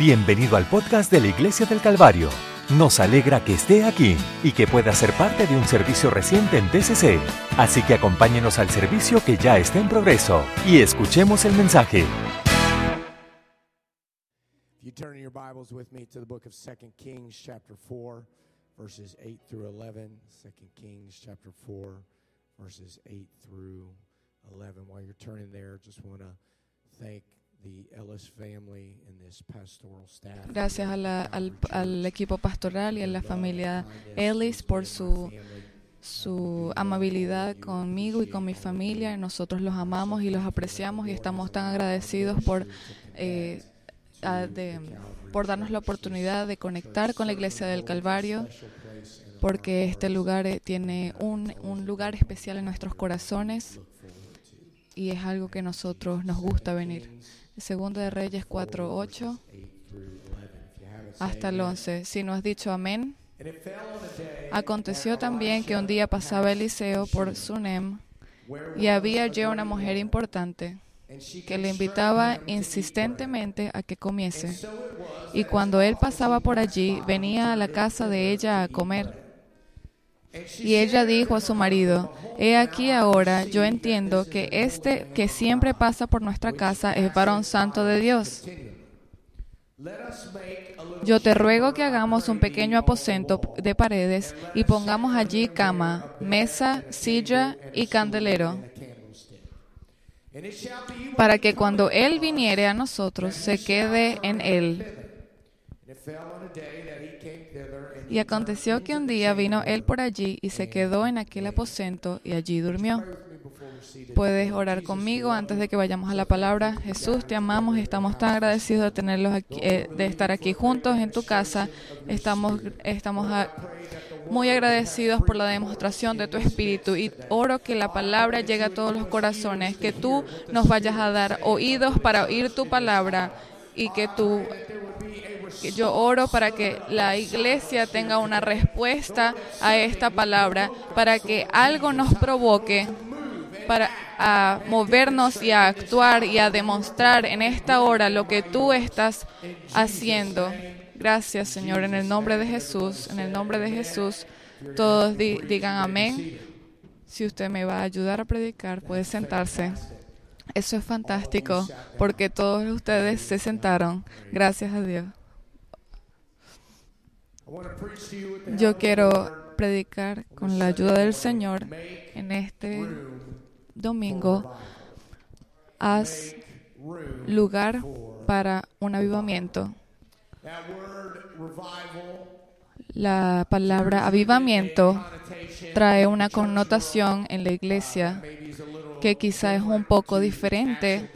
Bienvenido al podcast de la Iglesia del Calvario. Nos alegra que esté aquí y que pueda ser parte de un servicio reciente en TCC. Así que acompáñenos al servicio que ya está en progreso y escuchemos el mensaje. If you turn your Bibles with me to the book of 2 Kings, chapter 4, verses 8 through 11. 2 Kings, chapter 4, verses 8 through 11. While you're turning there, just want to thank Gracias a la- al, al equipo pastoral y a la familia Ellis por su, su amabilidad conmigo y con mi familia. Nosotros los amamos y los apreciamos y estamos tan agradecidos por, eh, a- de- por darnos la oportunidad de conectar con la Iglesia del Calvario, porque este lugar eh, tiene un, un lugar especial en nuestros corazones y es algo que nosotros nos gusta venir. Segundo de Reyes 4.8 hasta el 11. Si no has dicho amén. Aconteció también que un día pasaba Eliseo por Sunem y había allí una mujer importante que le invitaba insistentemente a que comiese. Y cuando él pasaba por allí, venía a la casa de ella a comer. Y ella dijo a su marido, He aquí ahora, yo entiendo que este que siempre pasa por nuestra casa es varón santo de Dios. Yo te ruego que hagamos un pequeño aposento de paredes y pongamos allí cama, mesa, silla y candelero, para que cuando Él viniere a nosotros se quede en Él. Y aconteció que un día vino Él por allí y se quedó en aquel aposento y allí durmió. Puedes orar conmigo antes de que vayamos a la palabra. Jesús, te amamos y estamos tan agradecidos de tenerlos aquí, eh, de estar aquí juntos en tu casa. Estamos, estamos muy agradecidos por la demostración de tu espíritu y oro que la palabra llegue a todos los corazones, que tú nos vayas a dar oídos para oír tu palabra y que tú yo oro para que la iglesia tenga una respuesta a esta palabra, para que algo nos provoque para a movernos y a actuar y a demostrar en esta hora lo que tú estás haciendo. Gracias, Señor, en el nombre de Jesús, en el nombre de Jesús. Todos di- digan amén. Si usted me va a ayudar a predicar, puede sentarse. Eso es fantástico, porque todos ustedes se sentaron. Gracias a Dios. Yo quiero predicar con la ayuda del Señor en este domingo. Haz lugar para un avivamiento. La palabra avivamiento trae una connotación en la iglesia que quizá es un poco diferente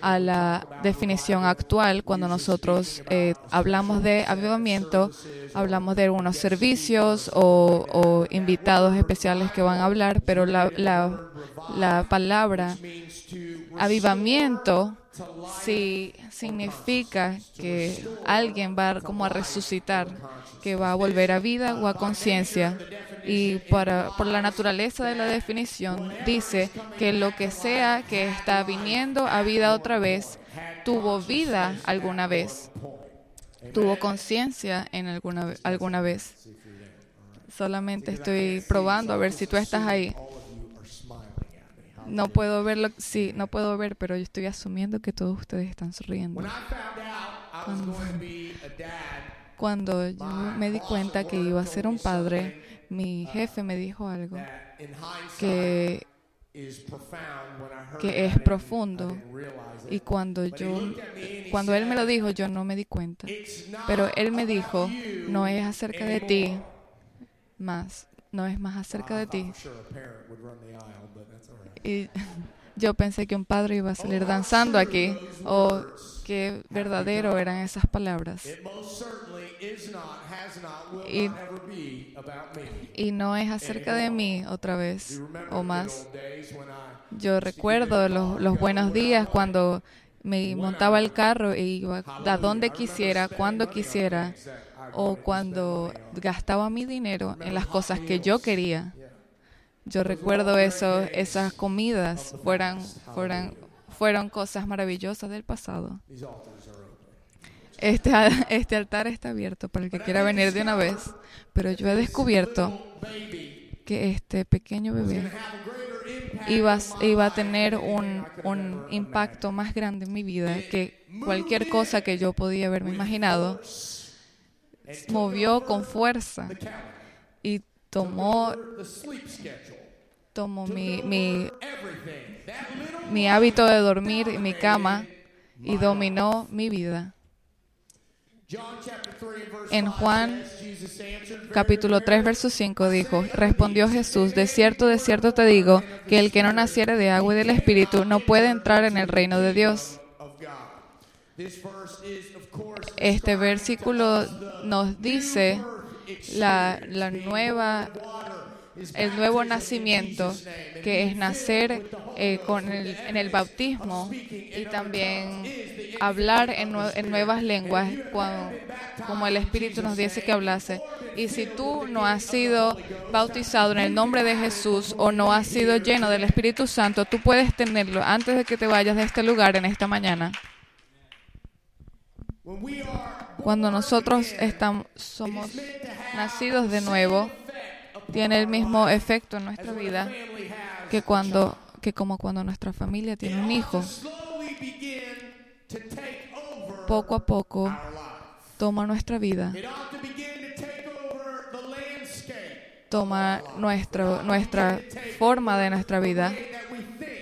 a la definición actual. Cuando nosotros eh, hablamos de avivamiento, hablamos de algunos servicios o, o invitados especiales que van a hablar, pero la, la, la palabra avivamiento sí significa que alguien va como a resucitar, que va a volver a vida o a conciencia. Y para, por la naturaleza de la definición dice que lo que sea que está viniendo a vida otra vez, tuvo vida alguna vez, tuvo conciencia en alguna, alguna vez. Solamente estoy probando a ver si tú estás ahí. No puedo verlo, sí, no puedo ver, pero yo estoy asumiendo que todos ustedes están sonriendo. Cuando yo me di cuenta que iba a ser un padre, mi jefe me dijo algo que, que es profundo. Y cuando yo, cuando él me lo dijo, yo no me di cuenta. Pero él me dijo, no es acerca de ti más, no es más acerca de ti. Y yo pensé que un padre iba a salir danzando aquí, o qué verdadero eran esas palabras. Y, y no es acerca de mí otra vez o más. Yo recuerdo los, los buenos días cuando me montaba el carro e iba a donde quisiera, cuando quisiera, o cuando gastaba mi dinero en las cosas que yo quería. Yo recuerdo eso, esas comidas fueran, fueran, fueron cosas maravillosas del pasado. Este, este altar está abierto para el que quiera venir de una vez, pero yo he descubierto que este pequeño bebé iba, iba a tener un, un impacto más grande en mi vida que cualquier cosa que yo podía haberme imaginado. Movió con fuerza y tomó, tomó mi, mi, mi hábito de dormir y mi cama y dominó mi vida. En Juan capítulo 3, verso 5 dijo, respondió Jesús, de cierto, de cierto te digo, que el que no naciere de agua y del Espíritu no puede entrar en el reino de Dios. Este versículo nos dice la, la nueva el nuevo nacimiento, que es nacer eh, con el, en el bautismo y también hablar en, en nuevas lenguas, como el Espíritu nos dice que hablase. Y si tú no has sido bautizado en el nombre de Jesús o no has sido lleno del Espíritu Santo, tú puedes tenerlo antes de que te vayas de este lugar en esta mañana. Cuando nosotros estamos, somos nacidos de nuevo, tiene el mismo efecto en nuestra vida que cuando que como cuando nuestra familia tiene un hijo. Poco a poco toma nuestra vida. Toma nuestro, nuestra forma de nuestra vida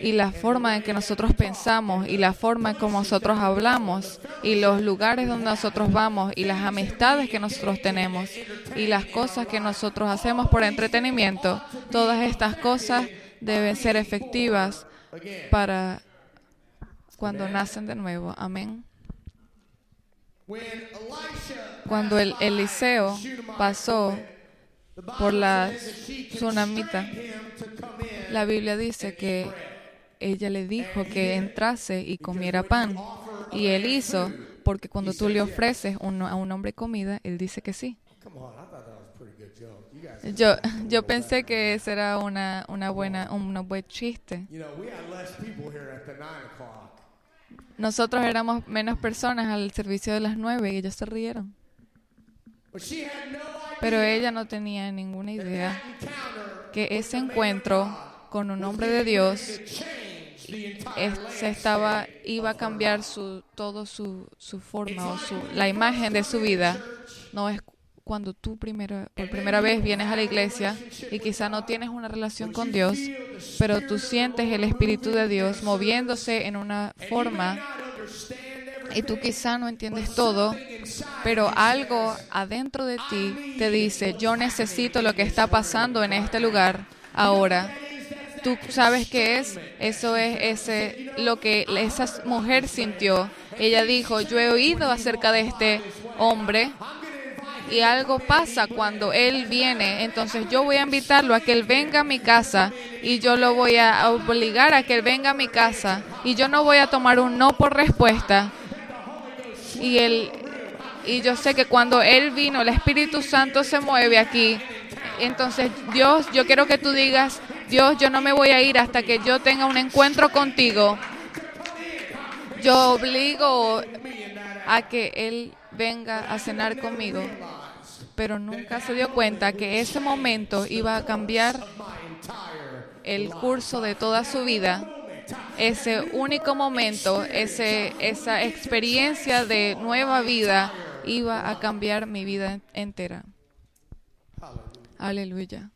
y la forma en que nosotros pensamos y la forma en que nosotros hablamos y los lugares donde nosotros vamos y las amistades que nosotros tenemos y las cosas que nosotros hacemos por entretenimiento, todas estas cosas deben ser efectivas para cuando nacen de nuevo. Amén. Cuando el Eliseo pasó por la tsunamita, la Biblia dice que ella le dijo que entrase y comiera pan. Y él hizo, porque cuando tú le ofreces a un hombre comida, él dice que sí. Yo, yo pensé que ese era una, una buena, un buen chiste. Nosotros éramos menos personas al servicio de las nueve y ellos se rieron. Pero ella no tenía ninguna idea que ese encuentro con un hombre de Dios se estaba, iba a cambiar su, todo su, su forma o su, la imagen de su vida. No es cuando tú primero, por primera vez vienes a la iglesia y quizá no tienes una relación con Dios, pero tú sientes el Espíritu de Dios moviéndose en una forma y tú quizá no entiendes todo, pero algo adentro de ti te dice, yo necesito lo que está pasando en este lugar ahora tú sabes qué es, eso es ese lo que esa mujer sintió. Ella dijo, yo he oído acerca de este hombre y algo pasa cuando él viene, entonces yo voy a invitarlo a que él venga a mi casa y yo lo voy a obligar a que él venga a mi casa y yo no voy a tomar un no por respuesta. Y él y yo sé que cuando él vino, el Espíritu Santo se mueve aquí. Entonces, Dios, yo quiero que tú digas, Dios, yo no me voy a ir hasta que yo tenga un encuentro contigo. Yo obligo a que Él venga a cenar conmigo. Pero nunca se dio cuenta que ese momento iba a cambiar el curso de toda su vida. Ese único momento, ese, esa experiencia de nueva vida iba a cambiar mi vida entera. Aleluya.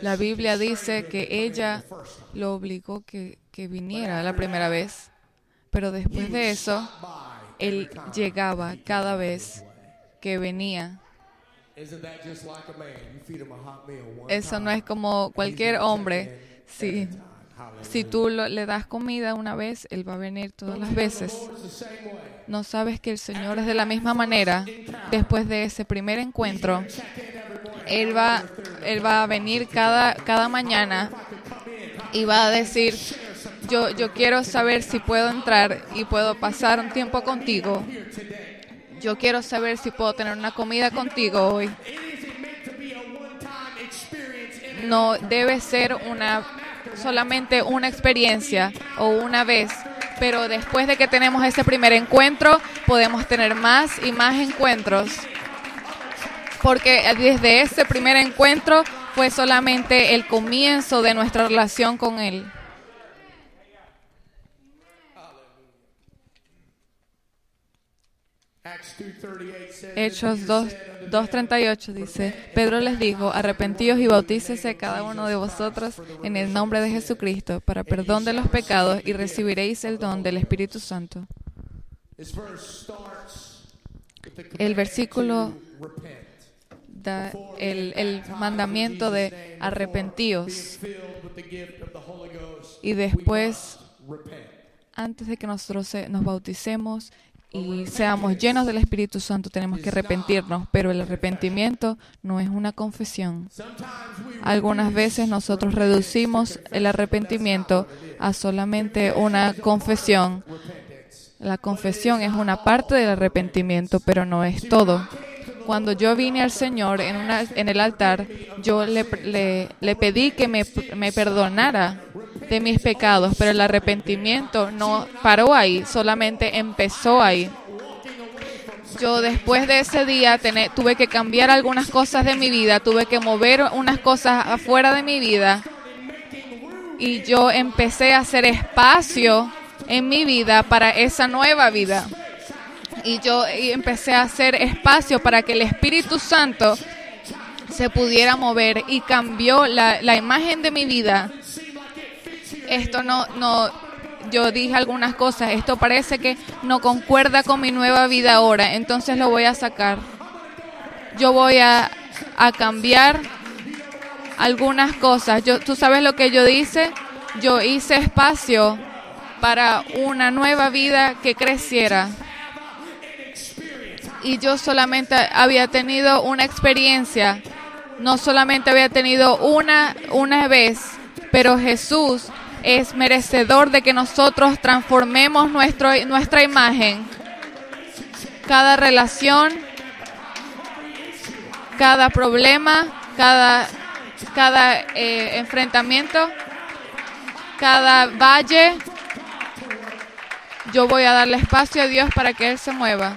La Biblia dice que ella lo obligó que, que viniera la primera vez, pero después de eso, él llegaba cada vez que venía. Eso no es como cualquier hombre. Si, si tú le das comida una vez, Él va a venir todas las veces. No sabes que el Señor es de la misma manera. Después de ese primer encuentro, él va, él va a venir cada, cada mañana y va a decir, yo, yo quiero saber si puedo entrar y puedo pasar un tiempo contigo. Yo quiero saber si puedo tener una comida contigo hoy. No debe ser una solamente una experiencia o una vez. Pero después de que tenemos ese primer encuentro, podemos tener más y más encuentros. Porque desde ese primer encuentro fue solamente el comienzo de nuestra relación con Él. Hechos 2.38 dice, Pedro les dijo, arrepentíos y bautícese cada uno de vosotros en el nombre de Jesucristo para perdón de los pecados y recibiréis el don del Espíritu Santo. El versículo el mandamiento de arrepentíos y después, antes de que nosotros nos bauticemos, y seamos llenos del Espíritu Santo, tenemos que arrepentirnos, pero el arrepentimiento no es una confesión. Algunas veces nosotros reducimos el arrepentimiento a solamente una confesión. La confesión es una parte del arrepentimiento, pero no es todo. Cuando yo vine al Señor en, una, en el altar, yo le, pedí que me perdonara de mis pecados, pero el arrepentimiento no paró ahí, solamente empezó ahí. Yo después de ese día tuve que cambiar algunas cosas de mi vida, tuve que mover unas cosas afuera de mi vida y yo empecé a hacer espacio en mi vida para esa nueva vida. Y yo empecé a hacer espacio para que el Espíritu Santo se pudiera mover y cambió la, imagen de mi vida esto no, no, yo dije algunas cosas, esto parece que no concuerda con mi nueva vida ahora, entonces lo voy a sacar. Yo voy a, a cambiar algunas cosas. Yo, Tú sabes lo que yo hice, yo hice espacio para una nueva vida que creciera. Y yo solamente había tenido una experiencia, no solamente había tenido una, una vez, pero Jesús es merecedor de que nosotros transformemos nuestro, nuestra imagen. Cada relación, cada problema, cada, cada eh, enfrentamiento, cada valle, yo voy a darle espacio a Dios para que Él se mueva.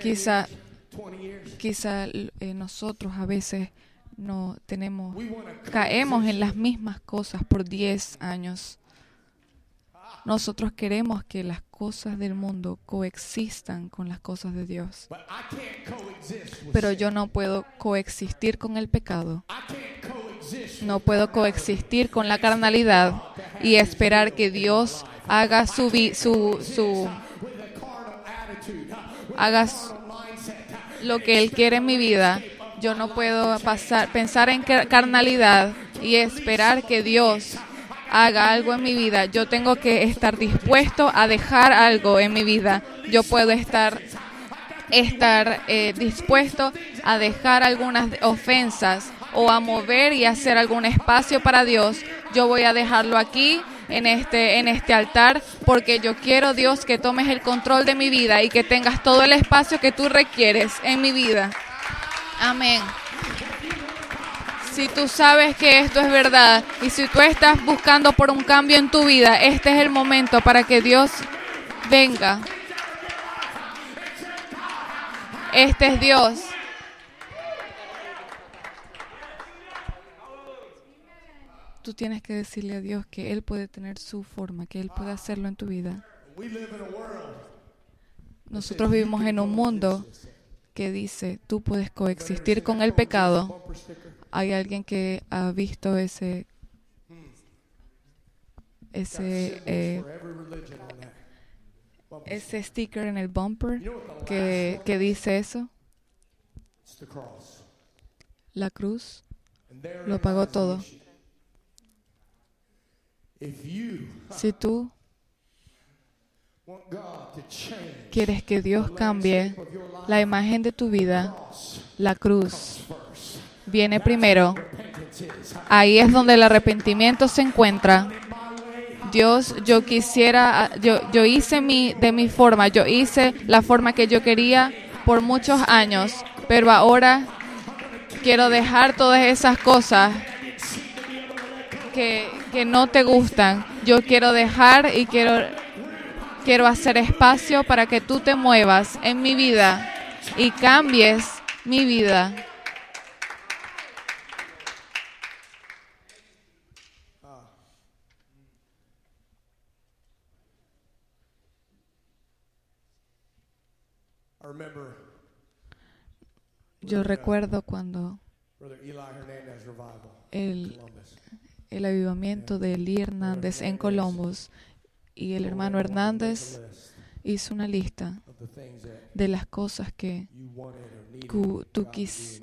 Quizá Quizá eh, nosotros a veces no tenemos, caemos en las mismas cosas por 10 años. Nosotros queremos que las cosas del mundo coexistan con las cosas de Dios. Pero yo no puedo coexistir con el pecado. No puedo coexistir con la carnalidad y esperar que Dios haga su, su, su haga lo que Él quiere en mi vida. Yo no puedo pasar, pensar en carnalidad y esperar que Dios haga algo en mi vida. Yo tengo que estar dispuesto a dejar algo en mi vida. Yo puedo estar estar eh, dispuesto a dejar algunas ofensas o a mover y hacer algún espacio para Dios. Yo voy a dejarlo aquí en este, en este altar, porque yo quiero, Dios, que tomes el control de mi vida y que tengas todo el espacio que tú requieres en mi vida. Amén. Si tú sabes que esto es verdad y si tú estás buscando por un cambio en tu vida, este es el momento para que Dios venga. Este es Dios. Tú tienes que decirle a Dios que Él puede tener su forma, que Él puede hacerlo en tu vida. Nosotros vivimos en un mundo que dice, tú puedes coexistir con el pecado. ¿Hay alguien que ha visto ese, ese, eh, ese sticker en el bumper que, que dice eso? La cruz lo pagó todo. Si tú quieres que Dios cambie la imagen de tu vida, la cruz viene primero. Ahí es donde el arrepentimiento se encuentra. Dios, yo quisiera, yo, yo hice mi, de mi forma, yo hice la forma que yo quería por muchos años, pero ahora quiero dejar todas esas cosas que, que no te gustan. Yo quiero dejar y quiero, quiero hacer espacio para que tú te muevas en mi vida y cambies mi vida. Yo recuerdo cuando el. El avivamiento de Lee Hernández en Columbus y el hermano Hernández hizo una lista de las cosas que Tú- quis-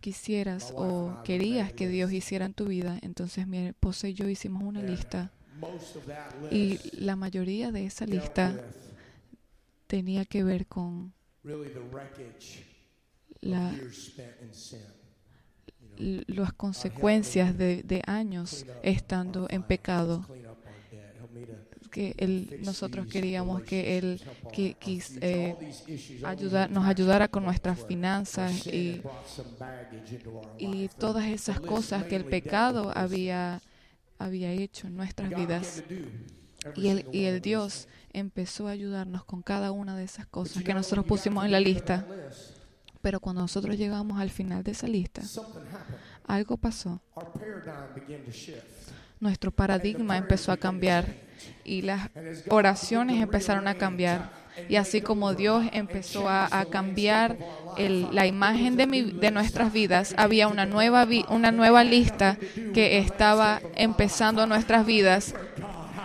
quisieras o querías que Dios hiciera en tu vida. Entonces mi esposa y yo hicimos una lista y la mayoría de esa lista tenía que ver con la, las consecuencias de, de años estando en pecado. Que él, nosotros queríamos que Él que, use eh, nos ayudara con nuestras finanzas y, y todas esas cosas que el pecado había, había hecho en nuestras vidas. Y el, y el Dios empezó a ayudarnos con cada una de esas cosas que nosotros pusimos en la lista. Pero cuando nosotros llegamos al final de esa lista, algo pasó. Nuestro paradigma empezó a cambiar y las oraciones empezaron a cambiar. Y así como Dios empezó a, a cambiar el- la imagen de, mi- de nuestras vidas, había una nueva, vi- una nueva lista que estaba empezando nuestras vidas.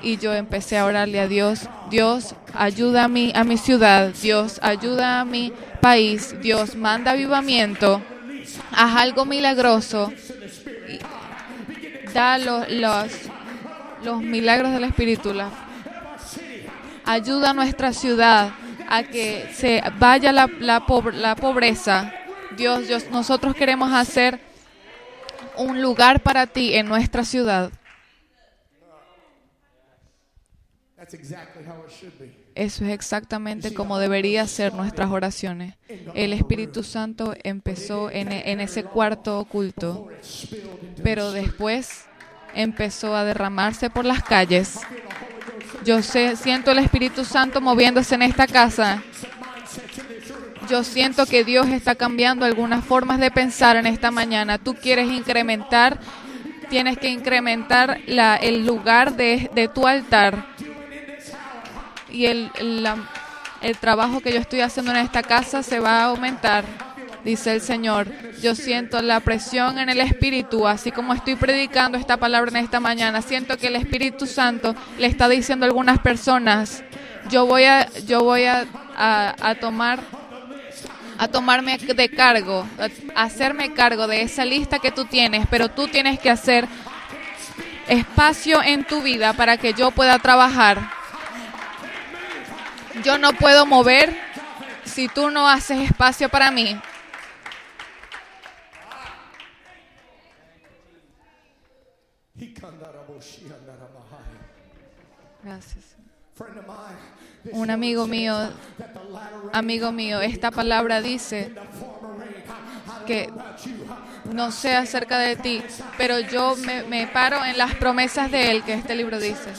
Y yo empecé a orarle a Dios, Dios, ayuda a mi, a mi ciudad, Dios, ayuda a mi país, Dios, manda avivamiento, haz algo milagroso, da los, los, los milagros del Espíritu, la- ayuda a nuestra ciudad a que se vaya la, la pobreza. Dios, Dios, nosotros queremos hacer un lugar para ti en nuestra ciudad. Eso es exactamente como debería ser nuestras oraciones. El Espíritu Santo empezó en, e- en ese cuarto oculto, pero después empezó a derramarse por las calles. Yo sé, siento el Espíritu Santo moviéndose en esta casa. Yo siento que Dios está cambiando algunas formas de pensar en esta mañana. Tú quieres incrementar, tienes que incrementar la- el lugar de, de tu altar y el, el, trabajo que yo estoy haciendo en esta casa se va a aumentar, dice el Señor. Yo siento la presión en el Espíritu, así como estoy predicando esta palabra en esta mañana. Siento que el Espíritu Santo le está diciendo a algunas personas, yo voy a, yo voy a, a- a tomar a tomarme de cargo, a hacerme cargo de esa lista que tú tienes, pero tú tienes que hacer espacio en tu vida para que yo pueda trabajar. Yo no puedo mover si tú no haces espacio para mí. Gracias. Un amigo mío, amigo mío, esta palabra dice que no sé acerca de ti, pero yo me paro en las promesas de él, que este libro dice,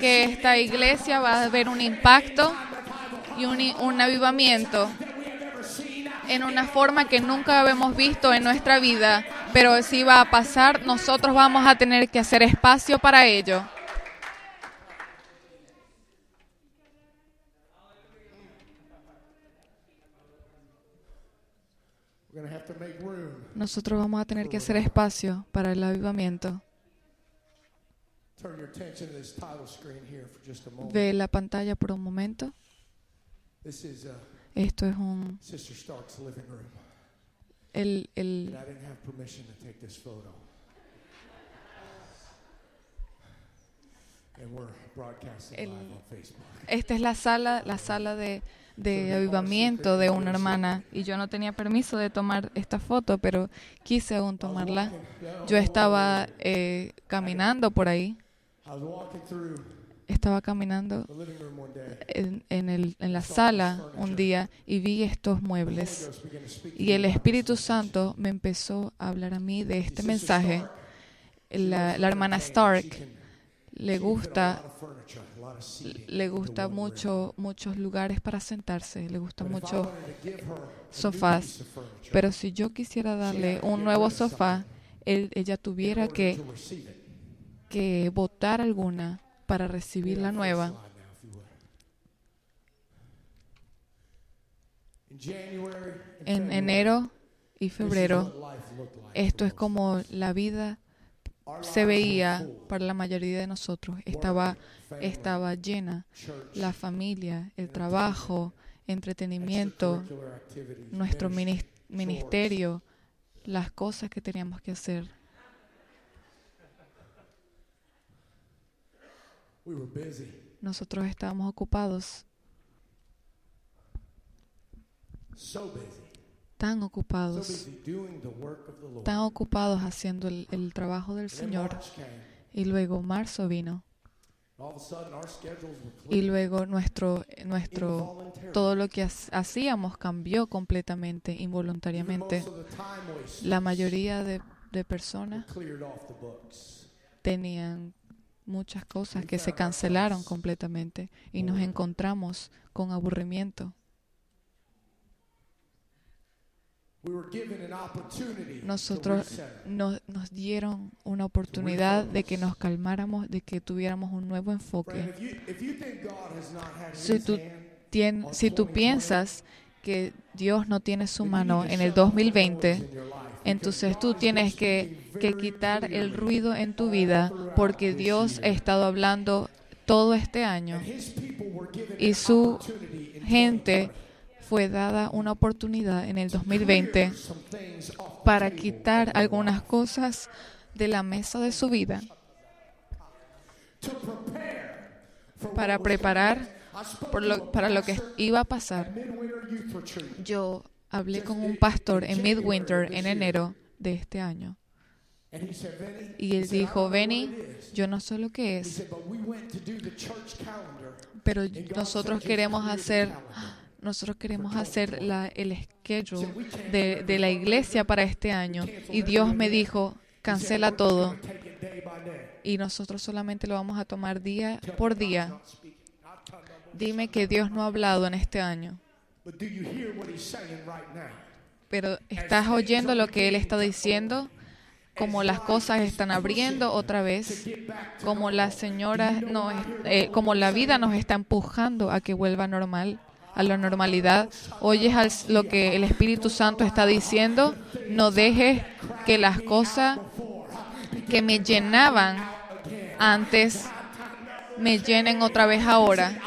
que esta iglesia va a ver un impacto y un, avivamiento en una forma que nunca habíamos visto en nuestra vida, pero si va a pasar, nosotros vamos a tener que hacer espacio para ello. Nosotros vamos a tener que hacer espacio para el avivamiento. Turn your attention to this title screen here for just a moment. Ve la pantalla por un momento. Uh, Esto es un Sister Stark's living room. el, el El-. Esta es la sala, la sala de, de avivamiento de una hermana y yo no tenía permiso de tomar esta foto, pero quise aún tomarla. Yo estaba eh, caminando por ahí, Estaba caminando en, en el- en la sala un día y vi estos muebles. Y el Espíritu Santo me empezó a hablar a mí de este mensaje. La, la hermana Stark le gusta le gusta mucho muchos lugares para sentarse, le gusta mucho sofás, pero si yo quisiera darle un nuevo sofá, él- ella tuviera que. Que votar alguna para recibir la nueva. En enero y febrero, esto es como la vida se veía para la mayoría de nosotros. Estaba, estaba llena la familia, el trabajo, entretenimiento, nuestro ministerio, las cosas que teníamos que hacer. Nosotros estábamos ocupados, so busy, tan so ocupados, busy doing the work of the Lord. tan ocupados haciendo el, el trabajo del Señor. Y luego marzo vino. Y luego nuestro, nuestro, todo lo que ha- hacíamos cambió completamente, involuntariamente. La mayoría de, de personas tenían muchas cosas que se cancelaron completamente y nos encontramos con aburrimiento. Nosotros nos, nos dieron una oportunidad de que nos calmáramos, de que tuviéramos un nuevo enfoque. Si tú Tien- si tú 2020, piensas que Dios no tiene su mano en el shut off the noise 2020, entonces tú tienes que, quitar el ruido en tu vida porque Dios ha estado hablando todo este año y su gente 2020 fue dada una oportunidad en el to 2020 clear some things off the para quitar algunas cosas de la mesa de su vida, para preparar por lo- para lo que iba a pasar. Yo hablé con un pastor en Midwinter en enero de este año. Y él said, "I dijo, Benny, what it is." yo no sé lo que es, said, "But we went to do the church calendar, pero nosotros said, "Just queremos hacer calendar." nosotros queremos hacer la, el He schedule said, "We can't de, de la iglesia para este año. y Dios me dijo, cancela "We're just todo gonna take it day by day." y nosotros solamente lo vamos a tomar día por día. Dime que Dios no ha hablado en este año, Pero ¿estás oyendo lo que Él está diciendo? Como las cosas están abriendo otra vez, como la señora no, es- eh, como la vida nos está empujando a que vuelva normal, a la normalidad. Oyes lo que el Espíritu Santo está diciendo. No dejes que las cosas que me llenaban antes me llenen otra vez ahora.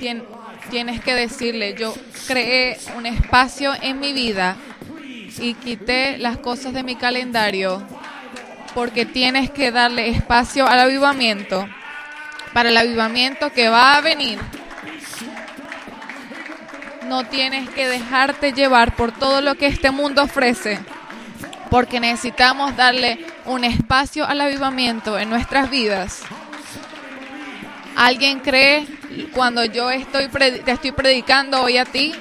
Tien- tienes que decirle, yo creé un espacio en mi vida y quité las cosas de mi calendario porque tienes que darle espacio al avivamiento, para el avivamiento que va a venir. No tienes que dejarte llevar por todo lo que este mundo ofrece, porque necesitamos darle un espacio al avivamiento en nuestras vidas. ¿Alguien cree cuando yo estoy te estoy predicando hoy a ti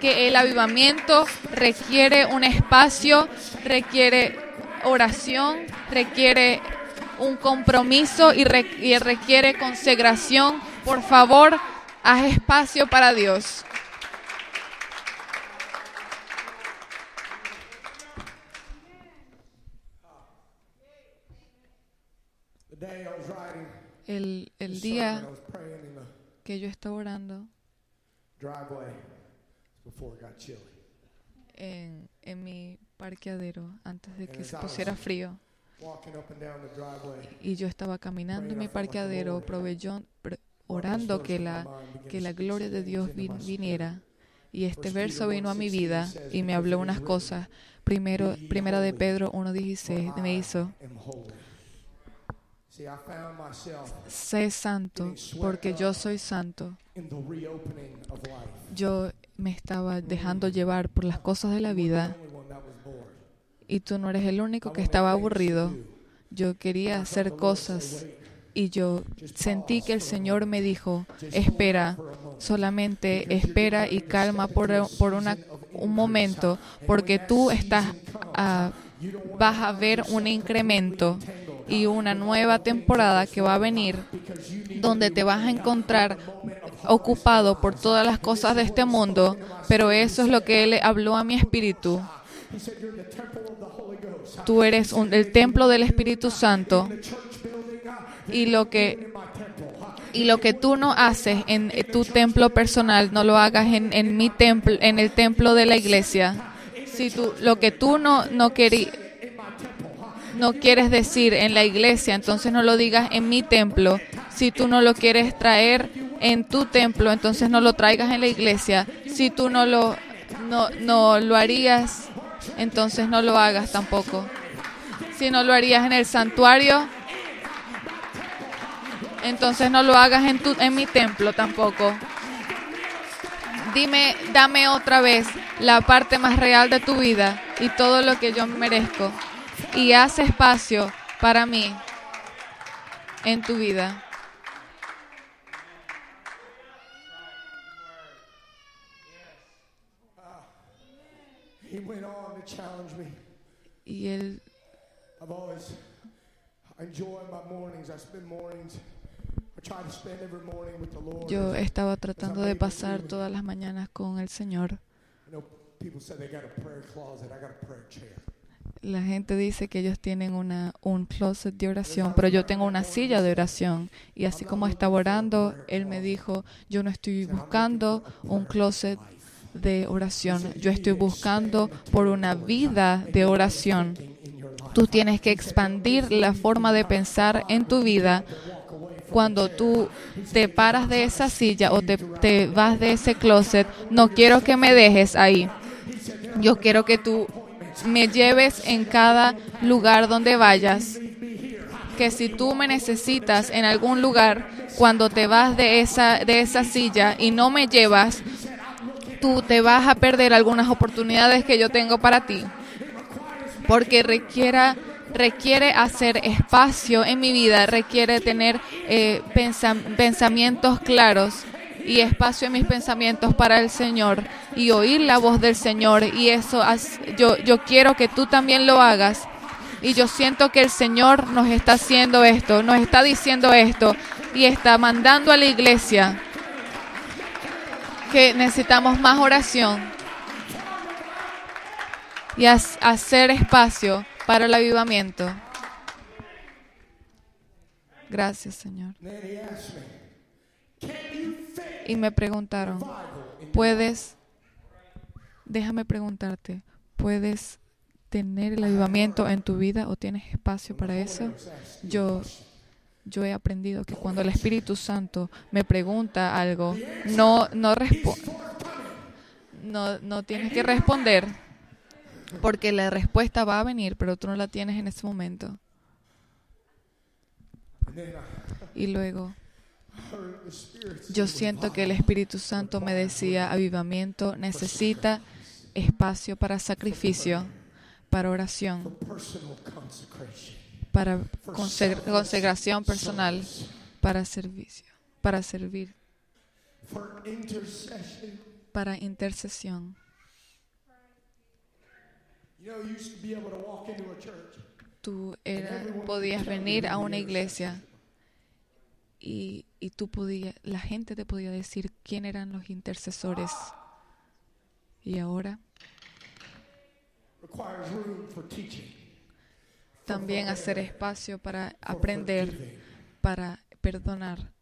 que el avivamiento requiere un espacio, requiere oración, requiere un compromiso y, re- y requiere consagración? Por favor, haz espacio para Dios. El, el día que yo estaba orando driveway before it got chilly. en, en mi parqueadero antes de que se pusiera frío y yo estaba caminando en mi parqueadero proveyó- pre- orando que la, que la gloria de Dios vin- viniera. Y este verso vino a mi vida y me habló unas cosas. Primero, primera de Pedro 1.16 me hizo, sé santo porque yo soy santo. Yo me estaba dejando llevar por las cosas de la vida. y tú no eres el único que estaba aburrido. Yo quería hacer cosas. Y yo sentí que el Señor me dijo, espera, solamente espera y calma por, por una- un momento, porque tú estás, ah, vas a ver un incremento y una nueva temporada que va a venir donde te vas a encontrar ocupado por todas las cosas de este mundo, pero eso es lo que Él habló a mi espíritu. Tú eres el templo del Espíritu Santo y lo que y lo que tú no haces en tu templo personal, no lo hagas en, en mi templo, en el templo de la iglesia. Si tú lo que tú no no queri- no quieres decir en la iglesia, entonces no lo digas en mi templo. Si tú no lo quieres traer en tu templo, entonces no lo traigas en la iglesia. Si tú no lo no, no lo harías, entonces no lo hagas tampoco. Si no lo harías en el santuario, entonces no lo hagas en tu en mi templo tampoco. Dime, dame otra vez la parte más real de tu vida y todo lo que yo merezco y haz espacio para mí en tu vida. he went on to challenge me. Y él yo estaba tratando de pasar todas las mañanas con el Señor. La gente dice que ellos tienen una, un closet de oración, pero yo tengo una silla de oración. Y así como estaba orando, él me dijo, yo no estoy buscando un closet de oración, yo estoy buscando por una vida de oración. Tú tienes que expandir la forma de pensar en tu vida cuando tú te paras de esa silla o te, te vas de ese closet. No quiero que me dejes ahí. Yo quiero que tú me lleves en cada lugar donde vayas. Que si tú me necesitas en algún lugar, cuando te vas de esa, de esa silla y no me llevas, tú te vas a perder algunas oportunidades que yo tengo para ti. Porque requiera, requiere hacer espacio en mi vida, requiere tener eh, pensam- pensamientos claros y espacio en mis pensamientos para el Señor y oír la voz del Señor y eso yo yo quiero que tú también lo hagas y yo siento que el Señor nos está haciendo esto, nos está diciendo esto y está mandando a la iglesia que necesitamos más oración y hacer espacio para el avivamiento. Gracias, Señor. Y me preguntaron, ¿puedes, déjame preguntarte, ¿puedes tener el avivamiento en tu vida o tienes espacio para eso? Yo, yo he aprendido que cuando el Espíritu Santo me pregunta algo, no, no, no, no tienes que responder porque la respuesta va a venir, pero tú no la tienes en ese momento. Y luego Yo siento que el Espíritu Santo me decía, avivamiento necesita espacio para sacrificio, para oración, para consagración personal, para servicio, para servir, para intercesión. Tú era- podías venir a una iglesia y, y tú podías, la gente te podía decir quién eran los intercesores. Y ahora también hacer espacio para aprender, para perdonar,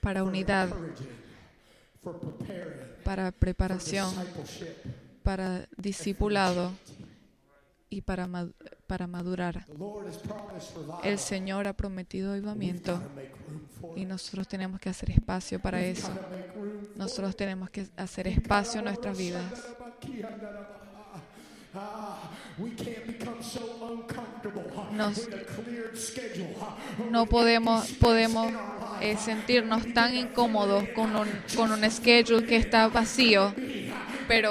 para unidad, para preparación, para discipulado. Y para, para madurar. El Señor ha prometido avivamiento y nosotros tenemos que hacer espacio para eso. Nosotros tenemos que hacer espacio en nuestras vidas. Uh, Nos- no podemos, podemos eh, sentirnos tan incómodos con un, con un schedule que está vacío, pero,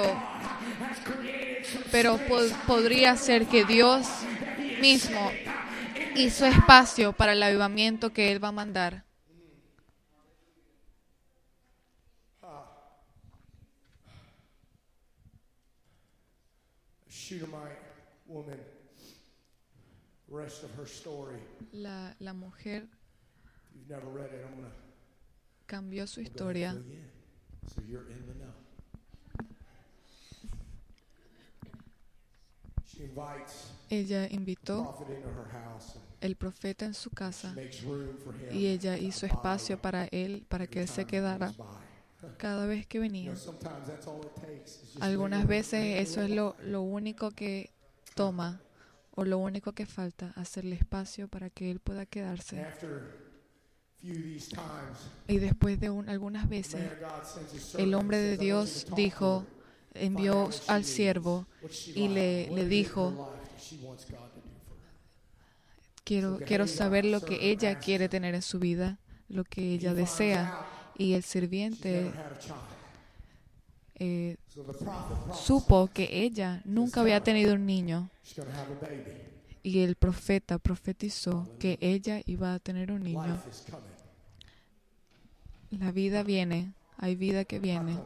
pero po- podría ser que Dios mismo hizo espacio para el avivamiento que Él va a mandar. La, la mujer cambió su historia. Ella invitó el profeta en su casa y ella hizo espacio para él, para que él se quedara cada vez que venía. Algunas veces eso es lo, lo único que toma o lo único que falta, hacerle espacio para que él pueda quedarse. Y después de un- algunas veces, el hombre de says, "I want you Dios dijo, envió al siervo y le- le dijo, her life that she wants God to do for her." quiero, quiero saber lo que ella quiere tener en su vida, lo que ella desea. Y el sirviente eh, supo que ella nunca había tenido un niño y el profeta profetizó que ella iba a tener un niño. La vida viene, hay vida que viene.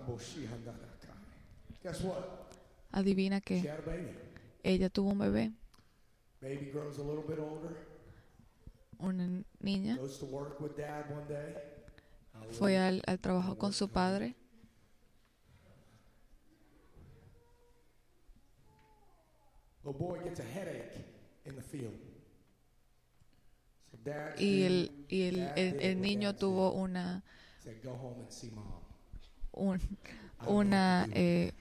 Guess what? Adivina que ella tuvo un bebé, Baby grows a little bit older, una niña, fue al, al trabajo con su padre. Y el, y el, el- el niño tuvo una, una eh,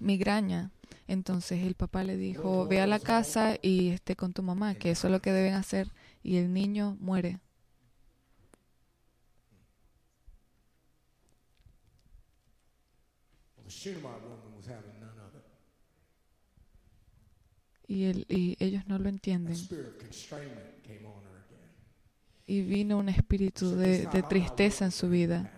migraña. Entonces el papá le dijo, ve a la casa y esté con tu mamá, que eso es lo que deben hacer. Y el niño muere. Y, el, y ellos no lo entienden. Y vino un espíritu de, de tristeza en su vida.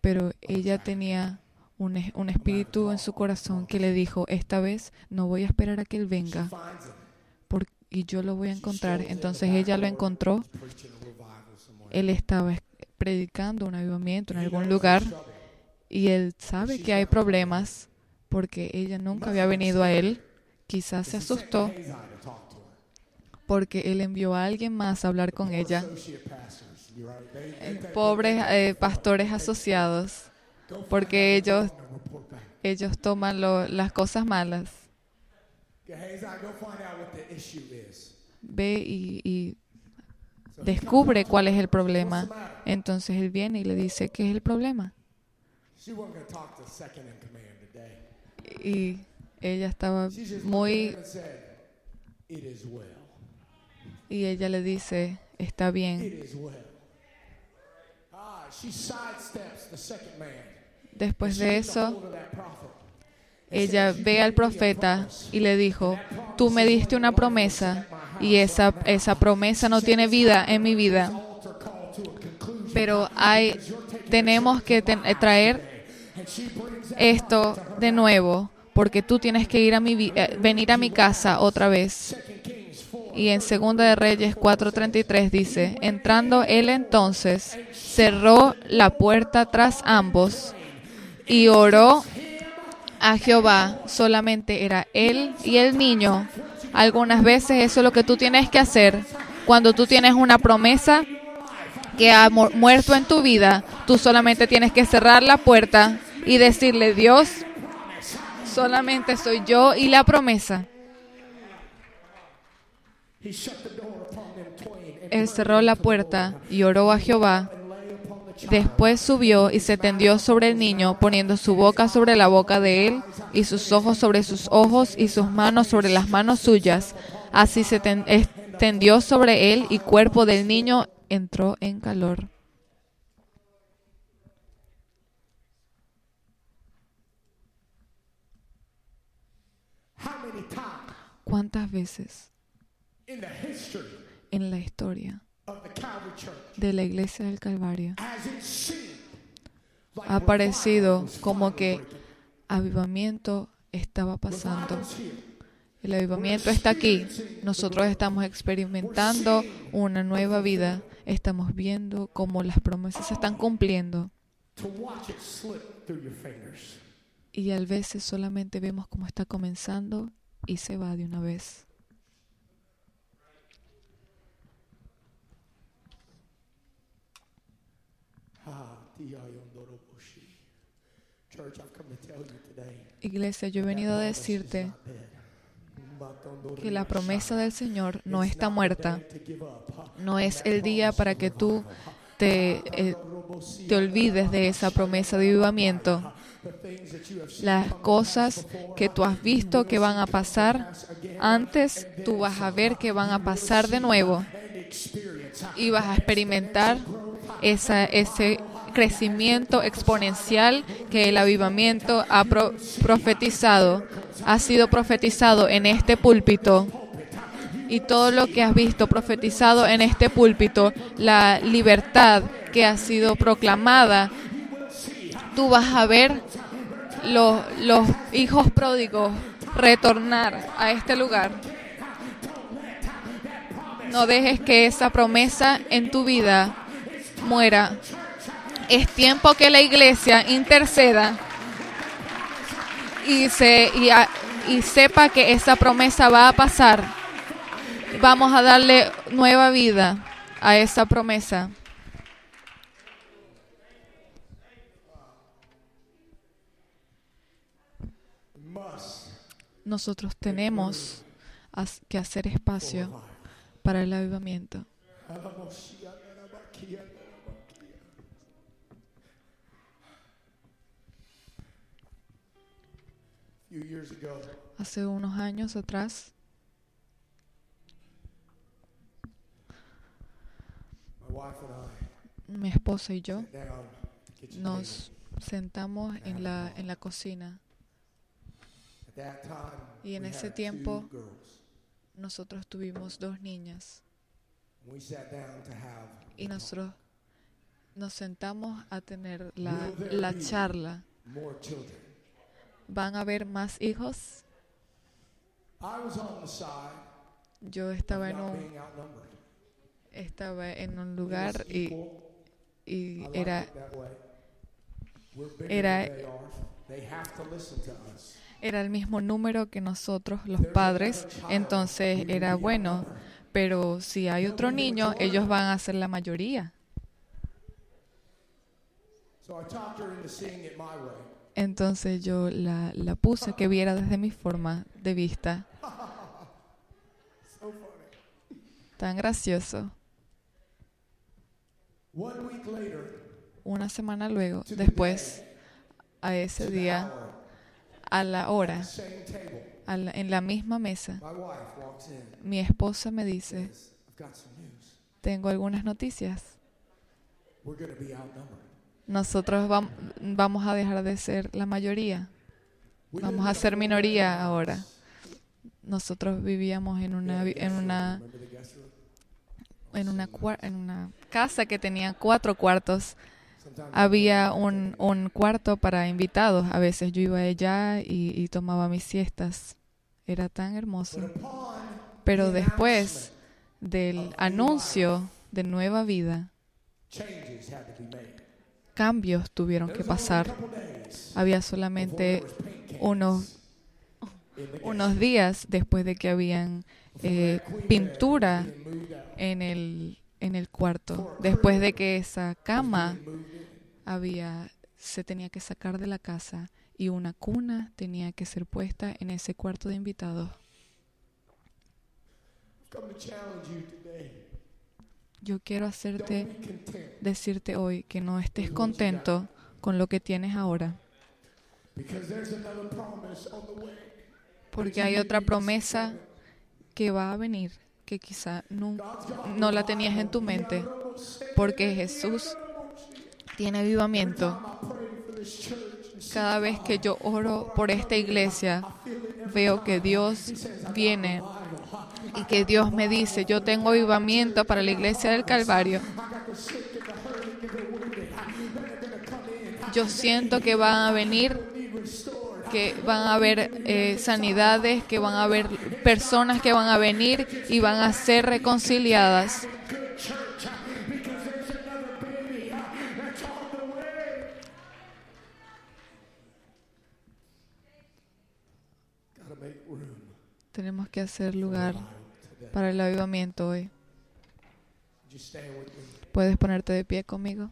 Pero ella tenía un, un espíritu en su corazón que le dijo, esta vez no voy a esperar a que él venga finds him. por- y yo lo voy a encontrar. Entonces ella lo encontró. Él estaba es- predicando un avivamiento en algún lugar y él sabe que hay problemas porque ella nunca había venido a él. Quizás se asustó porque él envió a alguien más a hablar con ella. think- Pobres eh, pastores asociados porque ellos- ellos toman las cosas malas. Ve y, y descubre cuál es el problema. Entonces él viene y le dice qué es el problema. Y ella estaba muy... him and said, "It is well. Y ella le dice, está bien. It is well." Ah, she sidesteps the second man. Después de eso, ella says, "You ve al profeta y le dijo, tú me diste una promesa y esa, esa promesa no tiene vida en mi vida, pero hay, tenemos que ten- traer esto de nuevo porque tú tienes que ir a mi, eh, venir a mi casa otra vez. Second Kings 4. Y en Segunda de Reyes 4:33 dice, entrando él entonces, cerró la puerta tras ambos y oró a Jehová. Solamente era él y el niño. Algunas veces eso es lo que tú tienes que hacer cuando tú tienes una promesa que ha mu- muerto en tu vida. Tú solamente tienes que cerrar la puerta y decirle, Dios, solamente soy yo y la promesa. Él cerró la puerta y oró a Jehová. Después subió y se tendió sobre el niño, poniendo su boca sobre la boca de él, y sus ojos sobre sus ojos, y sus manos sobre las manos suyas. Así se ten- extendió sobre él, y cuerpo del niño entró en calor. ¿Cuántas veces en la historia de la iglesia del Calvario ha parecido como que avivamiento estaba pasando? El avivamiento está aquí. Nosotros estamos experimentando una nueva vida. Estamos viendo cómo las promesas se están cumpliendo. Y a veces solamente vemos cómo está comenzando y se va de una vez. Iglesia, yo he venido a decirte que la promesa del Señor no está muerta. No es el día para que tú te, eh, te olvides de esa promesa de avivamiento. Las cosas que tú has visto que van a pasar antes, tú vas a ver que van a pasar de nuevo y vas a experimentar esa, ese crecimiento exponencial que el avivamiento ha pro- profetizado, ha sido profetizado en este púlpito. Y todo lo que has visto profetizado en este púlpito, la libertad que ha sido proclamada, tú vas a ver los, los hijos pródigos retornar a este lugar. No dejes que esa promesa en tu vida muera. Es tiempo que la iglesia interceda y, se, y, a- y sepa que esa promesa va a pasar. Vamos a darle nueva vida a esa promesa. Nosotros tenemos que hacer espacio para el avivamiento. Hace unos años atrás, mi esposa y yo nos sentamos en la, en la cocina. Y en ese tiempo- nosotros tuvimos dos niñas. Y nosotros nos sentamos a tener la, la charla. ¿Van a haber más hijos? I was on the side Yo estaba en un, estaba en un lugar y, y era, era- era el mismo número que nosotros, los padres, entonces era bueno. Pero si hay otro niño, ellos van a ser la mayoría. Entonces yo la, la puse que viera desde mi forma de vista. Tan gracioso. Una semana luego, después, a ese día, a la hora, a la- en la misma mesa, mi esposa me dice, tengo algunas noticias. Nosotros vam- vamos a dejar de ser la mayoría. Vamos a ser minoría ahora. Nosotros vivíamos en una, en una, en una, casa que tenía cuatro cuartos. Había un, un cuarto para invitados. A veces yo iba allá y, y tomaba mis siestas. Era tan hermoso. Pero después del anuncio de nueva vida, cambios tuvieron que pasar. Había solamente unos, unos días después de que habían eh, pintura en el, en el cuarto. Después de que esa cama había, se tenía que sacar de la casa y una cuna tenía que ser puesta en ese cuarto de invitados. Come to challenge you today. Yo quiero hacerte decirte hoy que no estés contento con lo que tienes ahora, porque hay otra promesa que va a venir que quizá no, no la tenías en tu mente, porque Jesús tiene avivamiento. Cada vez que yo oro por esta iglesia, veo que Dios viene y que Dios me dice, yo tengo avivamiento para la iglesia del Calvario. Yo siento que van a venir, que van a haber eh, sanidades, que van a haber personas que van a venir y van a ser reconciliadas. Tenemos que hacer lugar para el avivamiento hoy. ¿Puedes ponerte de pie conmigo?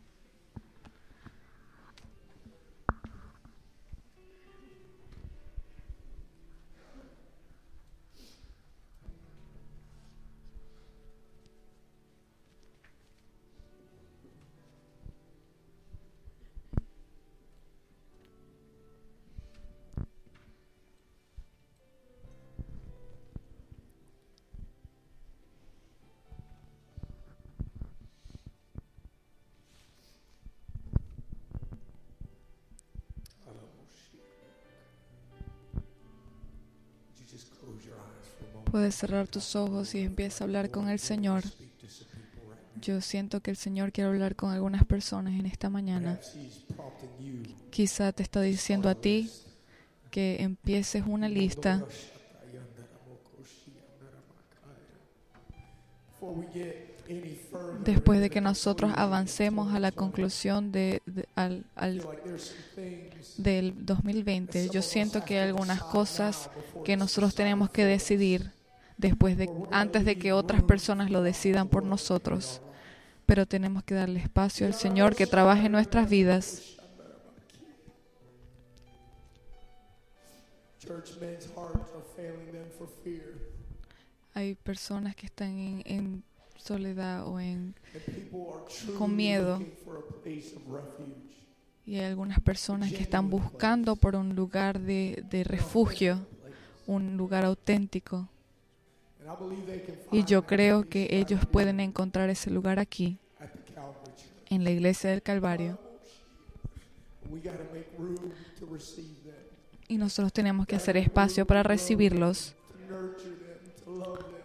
Puedes cerrar tus ojos y empieza a hablar con el Señor. Yo siento que el Señor quiere hablar con algunas personas en esta mañana. Quizá te está diciendo a ti que empieces una lista después de que nosotros avancemos a la conclusión de, al, del 2020, yo siento que hay algunas cosas que nosotros tenemos que decidir después de, antes de que otras personas lo decidan por nosotros. Pero tenemos que darle espacio al Señor que trabaje en nuestras vidas. Hay personas que están en, en soledad o en, con miedo. Y hay algunas personas que están buscando por un lugar de, de refugio, un lugar auténtico. Y yo creo que ellos pueden encontrar ese lugar aquí, en la iglesia del Calvario. Y nosotros tenemos que hacer espacio para recibirlos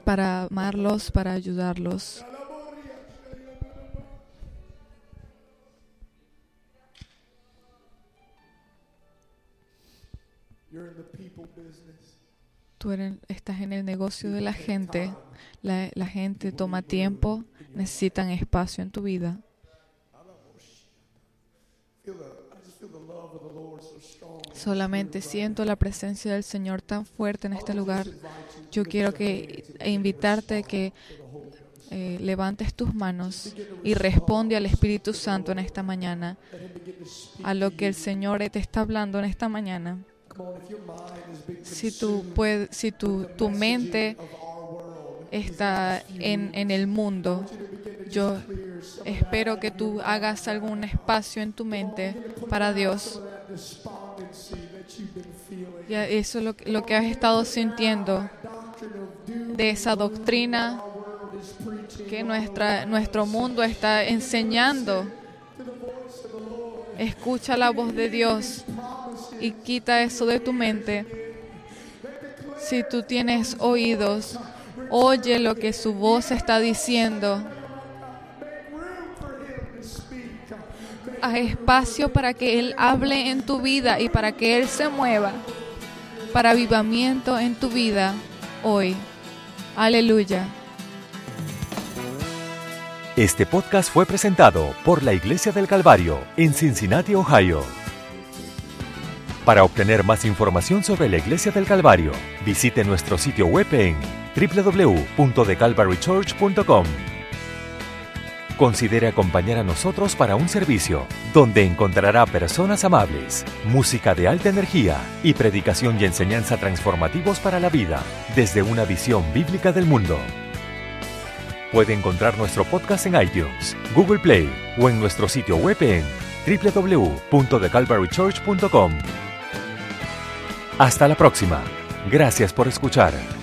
para amarlos, para ayudarlos. Tú eres, estás en el negocio de la gente. La, gente toma tiempo, necesitan espacio en tu vida. Solamente siento la presencia del Señor tan fuerte en este lugar. Yo quiero que e invitarte a que eh, levantes tus manos y responde al Espíritu Santo en esta mañana, a lo que el Señor te está hablando en esta mañana. Si tu, si tu, tu mente está en, en el mundo, yo espero que tú hagas algún espacio en tu mente para Dios. Y eso es lo, lo que has estado sintiendo de esa doctrina que nuestra, nuestro mundo está enseñando. Escucha la voz de Dios y quita eso de tu mente. Si tú tienes oídos, oye lo que su voz está diciendo. Haz espacio para que Él hable en tu vida y para que Él se mueva para avivamiento en tu vida hoy. Aleluya. Este podcast fue presentado por la Iglesia del Calvario en Cincinnati, Ohio. Para obtener más información sobre la Iglesia del Calvario, visite nuestro sitio web en www.thecalvarychurch.com. Considere acompañar a nosotros para un servicio donde encontrará personas amables, música de alta energía y predicación y enseñanza transformativos para la vida desde una visión bíblica del mundo. Puede encontrar nuestro podcast en iTunes, Google Play o en nuestro sitio web en www.thecalvarychurch.com. Hasta la próxima. Gracias por escuchar.